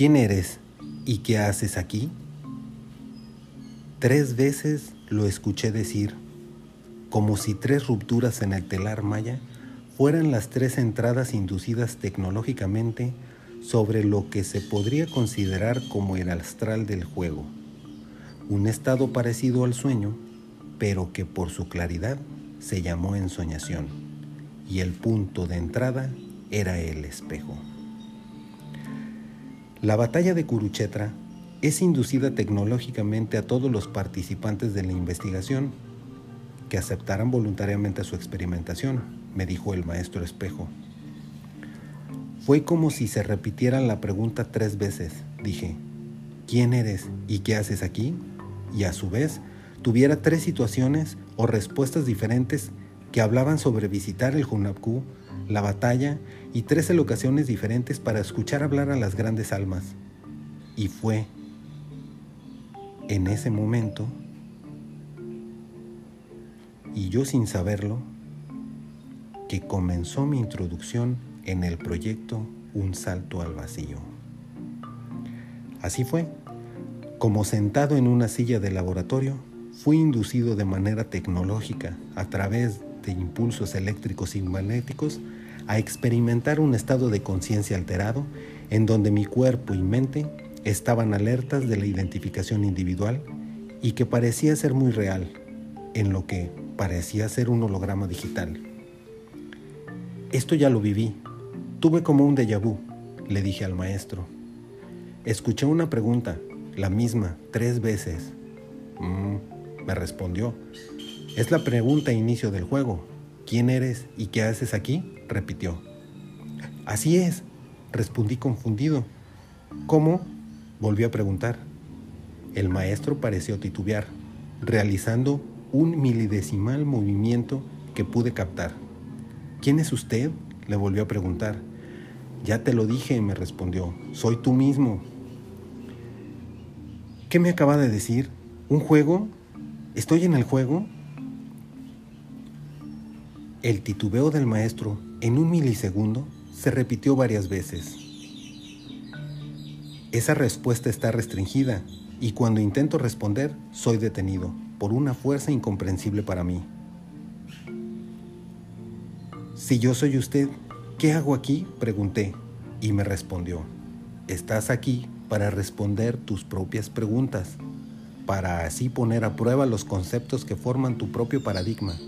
¿Quién eres y qué haces aquí? Tres veces lo escuché decir, como si tres rupturas en el telar maya fueran las tres entradas inducidas tecnológicamente sobre lo que se podría considerar como el astral del juego, un estado parecido al sueño, pero que por su claridad se llamó ensoñación, y el punto de entrada era el espejo. La batalla de Kuruchetra es inducida tecnológicamente a todos los participantes de la investigación que aceptaran voluntariamente su experimentación, me dijo el maestro espejo. Fue como si se repitiera la pregunta tres veces. Dije, ¿quién eres y qué haces aquí? Y a su vez, tuviera tres situaciones o respuestas diferentes que hablaban sobre visitar el Hunabku, la batalla y tres locaciones diferentes para escuchar hablar a las grandes almas. Y fue en ese momento, y yo sin saberlo, que comenzó mi introducción en el proyecto Un Salto al Vacío. Así fue, como sentado en una silla de laboratorio, fui inducido de manera tecnológica a través impulsos eléctricos y magnéticos a experimentar un estado de conciencia alterado en donde mi cuerpo y mente estaban alertas de la identificación individual y que parecía ser muy real, en lo que parecía ser un holograma digital. Esto ya lo viví. Tuve como un déjà vu, le dije al maestro. Escuché una pregunta, la misma, tres veces. Mm, me respondió. Es la pregunta inicio del juego. ¿Quién eres y qué haces aquí? repitió. Así es, respondí confundido. ¿Cómo? Volvió a preguntar. El maestro pareció titubear, realizando un milidecimal movimiento que pude captar. ¿Quién es usted? le volvió a preguntar. Ya te lo dije, me respondió. Soy tú mismo. ¿Qué me acaba de decir? ¿Un juego? ¿Estoy en el juego? El titubeo del maestro, en un milisegundo, se repitió varias veces. Esa respuesta está restringida y cuando intento responder soy detenido por una fuerza incomprensible para mí. Si yo soy usted, ¿qué hago aquí? pregunté y me respondió, estás aquí para responder tus propias preguntas, para así poner a prueba los conceptos que forman tu propio paradigma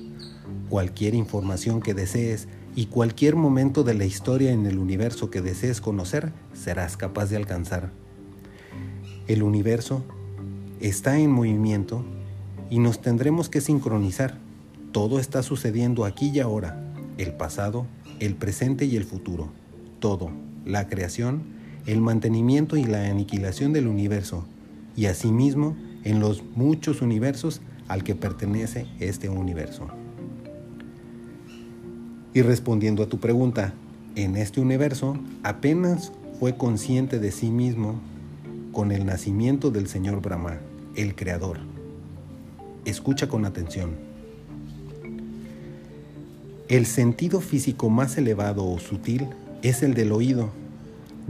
cualquier información que desees y cualquier momento de la historia en el universo que desees conocer, serás capaz de alcanzar. El universo está en movimiento y nos tendremos que sincronizar. Todo está sucediendo aquí y ahora, el pasado, el presente y el futuro. Todo, la creación, el mantenimiento y la aniquilación del universo, y asimismo en los muchos universos al que pertenece este universo. Y respondiendo a tu pregunta, en este universo apenas fue consciente de sí mismo con el nacimiento del Señor Brahma, el Creador. Escucha con atención. El sentido físico más elevado o sutil es el del oído,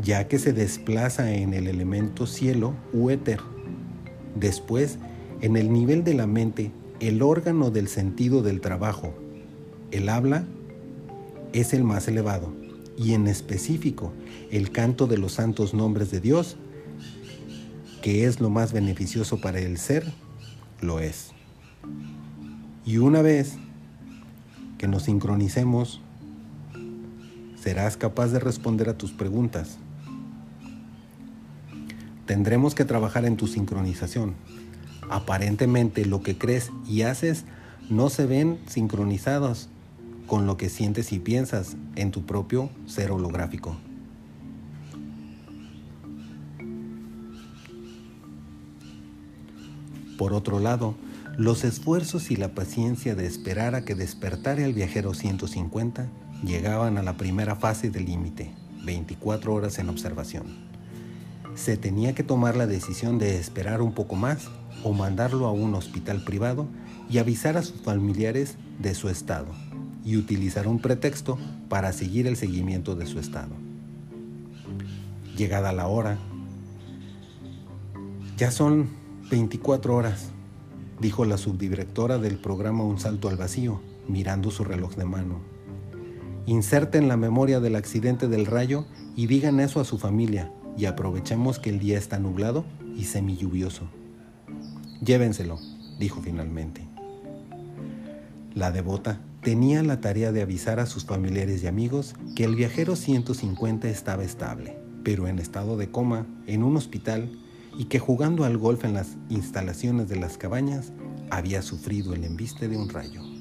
ya que se desplaza en el elemento cielo u éter. Después, en el nivel de la mente, el órgano del sentido del trabajo, el habla es el más elevado, y en específico el canto de los santos nombres de Dios, que es lo más beneficioso para el ser, lo es. Y una vez que nos sincronicemos, serás capaz de responder a tus preguntas. Tendremos que trabajar en tu sincronización. Aparentemente lo que crees y haces no se ven sincronizados con lo que sientes y piensas en tu propio ser holográfico. Por otro lado, los esfuerzos y la paciencia de esperar a que despertara el viajero 150 llegaban a la primera fase del límite, 24 horas en observación. Se tenía que tomar la decisión de esperar un poco más o mandarlo a un hospital privado y avisar a sus familiares de su estado y utilizar un pretexto para seguir el seguimiento de su estado. Llegada la hora, Ya son 24 horas, dijo la subdirectora del programa Un Salto al Vacío, mirando su reloj de mano. Inserten la memoria del accidente del rayo y digan eso a su familia y aprovechemos que el día está nublado y semilluvioso. Llévenselo, dijo finalmente. La devota tenía la tarea de avisar a sus familiares y amigos que el viajero 150 estaba estable, pero en estado de coma en un hospital y que jugando al golf en las instalaciones de las cabañas había sufrido el embiste de un rayo.